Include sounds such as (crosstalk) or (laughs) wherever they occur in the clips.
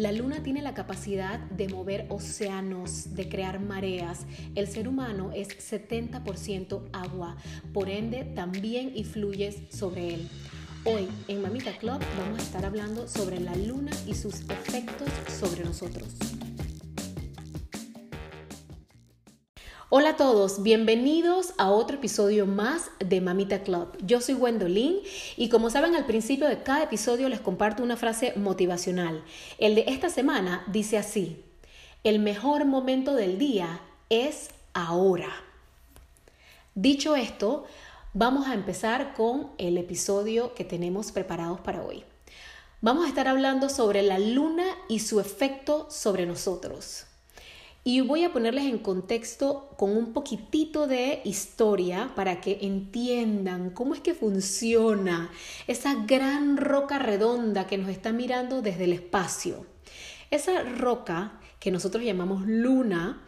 La luna tiene la capacidad de mover océanos, de crear mareas. El ser humano es 70% agua, por ende también influyes sobre él. Hoy en Mamita Club vamos a estar hablando sobre la luna y sus efectos sobre nosotros. Hola a todos, bienvenidos a otro episodio más de Mamita Club. Yo soy Gwendolyn y como saben al principio de cada episodio les comparto una frase motivacional. El de esta semana dice así, el mejor momento del día es ahora. Dicho esto, vamos a empezar con el episodio que tenemos preparados para hoy. Vamos a estar hablando sobre la luna y su efecto sobre nosotros. Y voy a ponerles en contexto con un poquitito de historia para que entiendan cómo es que funciona esa gran roca redonda que nos está mirando desde el espacio. Esa roca que nosotros llamamos luna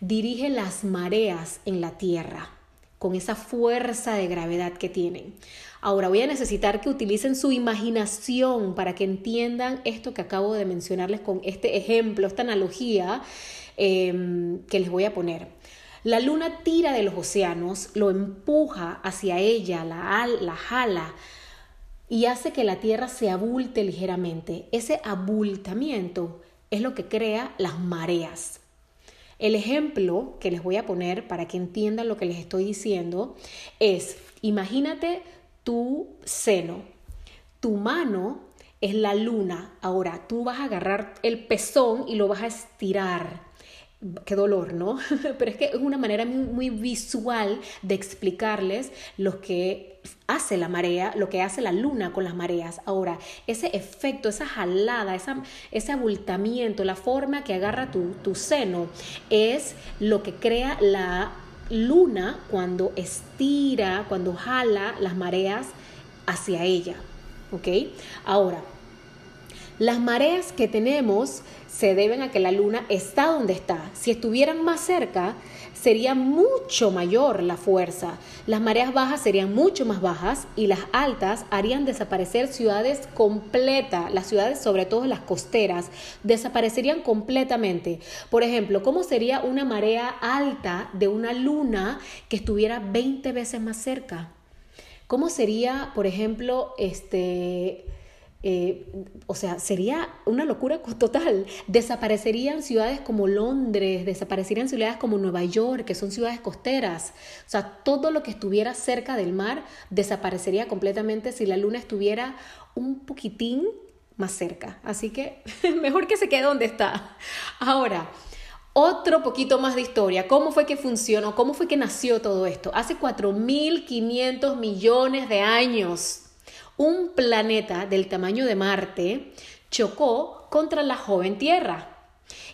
dirige las mareas en la Tierra con esa fuerza de gravedad que tienen. Ahora voy a necesitar que utilicen su imaginación para que entiendan esto que acabo de mencionarles con este ejemplo, esta analogía Em, que les voy a poner. La luna tira de los océanos, lo empuja hacia ella, la, la jala y hace que la Tierra se abulte ligeramente. Ese abultamiento es lo que crea las mareas. El ejemplo que les voy a poner para que entiendan lo que les estoy diciendo es, imagínate tu seno, tu mano es la luna, ahora tú vas a agarrar el pezón y lo vas a estirar qué dolor, ¿no? (laughs) Pero es que es una manera muy, visual de explicarles lo que hace la marea, lo que hace la luna con las mareas. Ahora, ese efecto, esa jalada, esa, ese abultamiento, la forma que agarra tu, tu seno, es lo que crea la luna cuando estira, cuando jala las mareas hacia ella. ¿Ok? Ahora, las mareas que tenemos se deben a que la luna está donde está. Si estuvieran más cerca, sería mucho mayor la fuerza. Las mareas bajas serían mucho más bajas y las altas harían desaparecer ciudades completas. Las ciudades, sobre todo las costeras, desaparecerían completamente. Por ejemplo, ¿cómo sería una marea alta de una luna que estuviera 20 veces más cerca? ¿Cómo sería, por ejemplo, este eh, o sea, sería una locura total. Desaparecerían ciudades como Londres, desaparecerían ciudades como Nueva York, que son ciudades costeras. O sea, todo lo que estuviera cerca del mar desaparecería completamente si la luna estuviera un poquitín más cerca. Así que (laughs) mejor que se quede donde está. Ahora, otro poquito más de historia. ¿Cómo fue que funcionó? ¿Cómo fue que nació todo esto? Hace 4.500 millones de años un planeta del tamaño de Marte chocó contra la joven Tierra.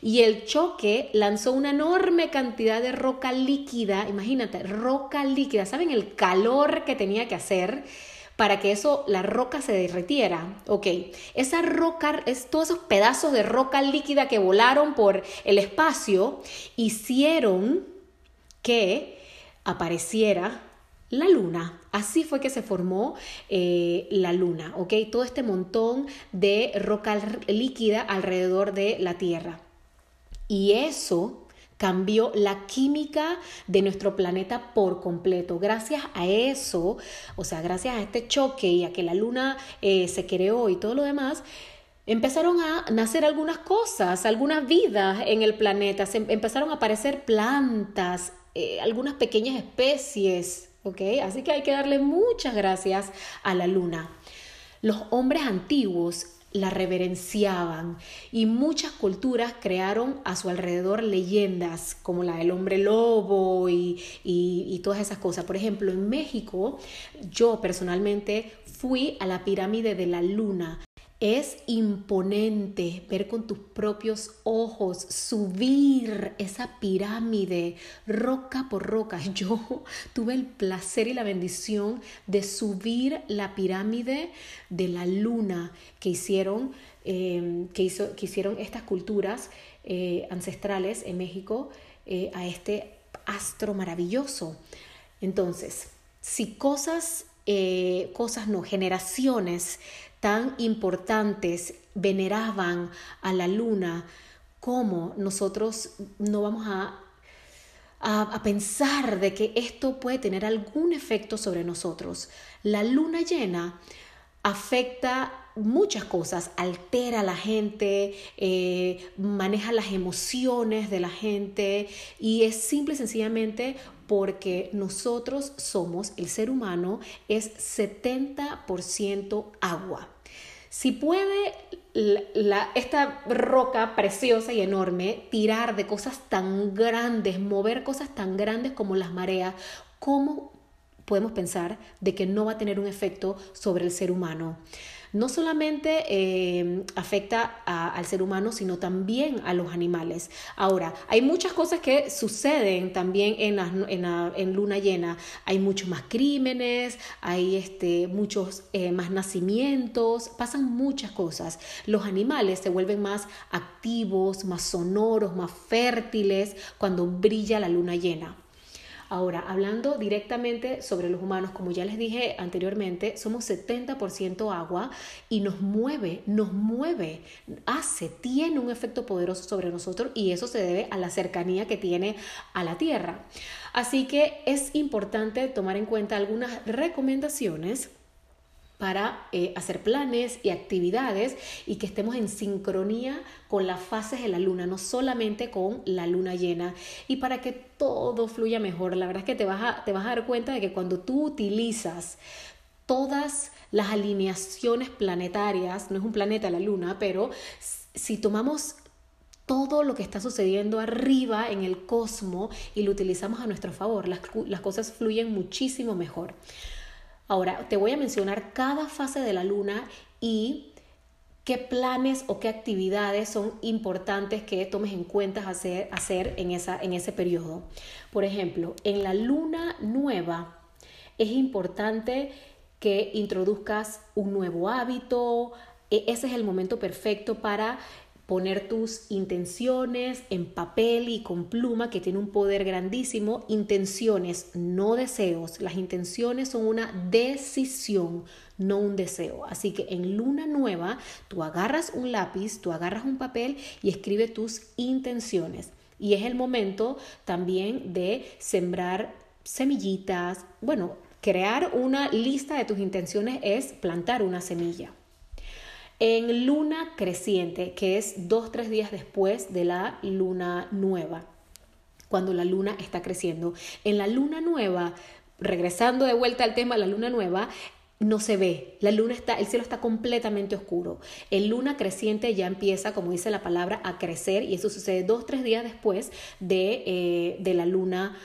Y el choque lanzó una enorme cantidad de roca líquida, imagínate, roca líquida, ¿saben el calor que tenía que hacer para que eso, la roca se derritiera? Ok, esa roca, todos esos pedazos de roca líquida que volaron por el espacio, hicieron que apareciera la luna. Así fue que se formó eh, la luna, ¿ok? Todo este montón de roca líquida alrededor de la Tierra. Y eso cambió la química de nuestro planeta por completo. Gracias a eso, o sea, gracias a este choque y a que la luna eh, se creó y todo lo demás, empezaron a nacer algunas cosas, algunas vidas en el planeta, se empezaron a aparecer plantas, eh, algunas pequeñas especies, Así que hay que darle muchas gracias a la luna. Los hombres antiguos la reverenciaban y muchas culturas crearon a su alrededor leyendas como la del hombre lobo y, y, todas esas cosas. Por ejemplo, en México yo personalmente fui a la pirámide de la luna es imponente ver con tus propios ojos subir esa pirámide roca por roca. (laughs) Yo tuve el placer y la bendición de subir la pirámide de la luna que hicieron, em, que, hizo, que hicieron estas culturas eh, ancestrales en México eh, a este astro maravilloso. Entonces, si cosas, eh, cosas no, generaciones tan importantes veneraban a la luna, ¿cómo nosotros no vamos a, a, pensar de que esto puede tener algún efecto sobre nosotros? La luna llena afecta muchas cosas, altera a la gente, eh, maneja las emociones de la gente y es simple y sencillamente porque nosotros somos, el ser humano es 70% agua. Si puede esta roca preciosa y enorme tirar de cosas tan grandes, mover cosas tan grandes como las mareas, ¿cómo podemos pensar de que no va a tener un efecto sobre el ser humano? No solamente eh, afecta al ser humano, sino también a los animales. Ahora, hay muchas cosas que suceden también en, en, luna llena. Hay muchos más crímenes, hay este, muchos eh, más nacimientos, pasan muchas cosas. Los animales se vuelven más activos, más sonoros, más fértiles cuando brilla la luna llena. Ahora, hablando directamente sobre los humanos, como ya les dije anteriormente, somos 70% agua y nos mueve, nos mueve, hace, tiene un efecto poderoso sobre nosotros y eso se debe a la cercanía que tiene a la Tierra. Así que es importante tomar en cuenta algunas recomendaciones para eh, hacer planes y actividades y que estemos en sincronía con las fases de la luna, no solamente con la luna llena y para que todo fluya mejor. La verdad es que te vas a, te vas a dar cuenta de que cuando tú utilizas todas las alineaciones planetarias, no es un planeta la luna, pero si tomamos todo lo que está sucediendo arriba en el cosmos y lo utilizamos a nuestro favor, las, las cosas fluyen muchísimo mejor. Ahora, te voy a mencionar cada fase de la luna y qué planes o qué actividades son importantes que tomes en cuenta hacer, hacer en, esa, en ese periodo. Por ejemplo, en la luna nueva es importante que introduzcas un nuevo hábito. E, ese es el momento perfecto para poner tus intenciones en papel y con pluma, que tiene un poder grandísimo. Intenciones, no deseos. Las intenciones son una decisión, no un deseo. Así que en luna nueva, tú agarras un lápiz, tú agarras un papel y escribe tus intenciones. Y es el momento también de sembrar semillitas. Bueno, crear una lista de tus intenciones es plantar una semilla. En luna creciente, que es dos, tres días después de la luna nueva, cuando la luna está creciendo. En la luna nueva, regresando de vuelta al tema la luna nueva, no se ve, la luna está, el cielo está completamente oscuro. En luna creciente ya empieza, como dice la palabra, a crecer y eso sucede dos, tres días después de, eh, de la luna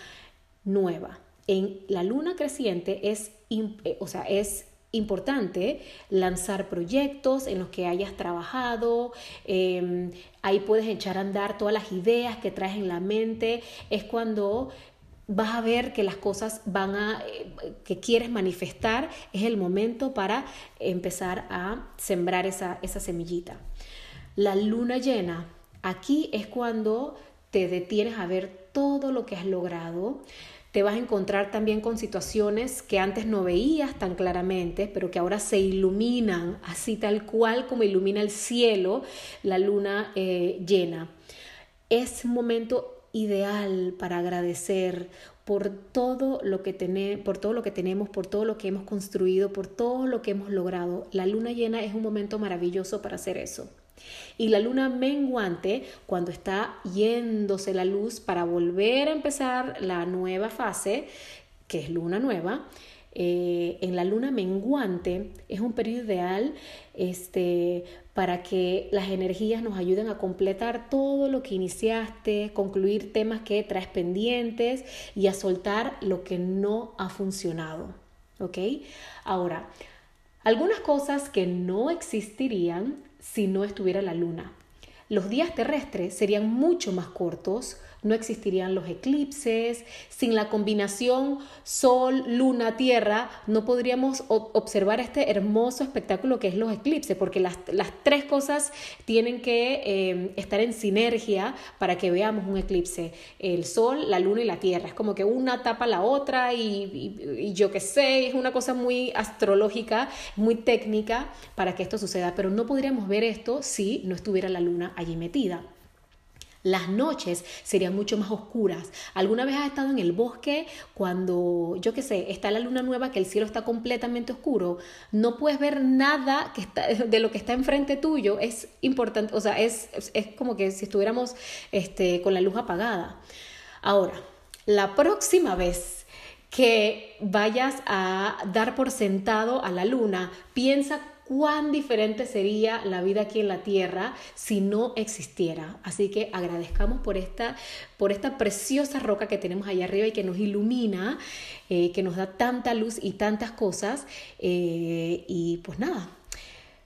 nueva. En la luna creciente es, eh, o sea, es importante lanzar proyectos en los que hayas trabajado, em, ahí puedes echar a andar todas las ideas que traes en la mente, es cuando vas a ver que las cosas van a, eh, que quieres manifestar, es el momento para empezar a sembrar esa, esa semillita. La luna llena, aquí es cuando te detienes a ver todo lo que has logrado, te vas a encontrar también con situaciones que antes no veías tan claramente, pero que ahora se iluminan, así tal cual como ilumina el cielo la luna eh, llena. Es un momento ideal para agradecer por todo lo que por todo lo que tenemos, por todo lo que hemos construido, por todo lo que hemos logrado. La luna llena es un momento maravilloso para hacer eso. Y la luna menguante, cuando está yéndose la luz para volver a empezar la nueva fase, que es luna nueva, eh, en la luna menguante es un periodo ideal este, para que las energías nos ayuden a completar todo lo que iniciaste, concluir temas que traes pendientes y a soltar lo que no ha funcionado. ¿Ok? Ahora, algunas cosas que no existirían si no estuviera la luna. los días terrestres serían mucho más cortos, no existirían los eclipses, sin la combinación Sol, Luna, Tierra, no podríamos observar este hermoso espectáculo que es los eclipses, porque las, tres cosas tienen que eh, estar en sinergia para que veamos un eclipse, el Sol, la Luna y la Tierra. Es como que una tapa la otra y, yo qué sé, es una cosa muy astrológica, muy técnica para que esto suceda, pero no podríamos ver esto si no estuviera la Luna allí metida. Las noches serían mucho más oscuras. ¿Alguna vez has estado en el bosque cuando, yo qué sé, está la luna nueva, que el cielo está completamente oscuro? No puedes ver nada que está, (laughs) de lo que está enfrente tuyo. Es importante, o sea, es, es como que si estuviéramos este, con la luz apagada. Ahora, la próxima vez que vayas a dar por sentado a la luna, piensa cuán diferente sería la vida aquí en la tierra si no existiera. Así que agradezcamos por esta, por esta preciosa roca que tenemos allá arriba y que nos ilumina, eh, que nos da tanta luz y tantas cosas. Eh, y pues nada,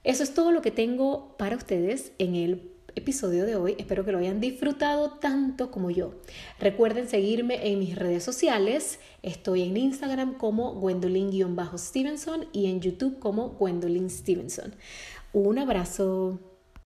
eso es todo lo que tengo para ustedes en el episodio de hoy. Espero que lo hayan disfrutado tanto como yo. Recuerden seguirme en mis redes sociales. Estoy en Instagram como Gwendolyn-Stevenson y en YouTube como Gwendolyn Stevenson. Un abrazo.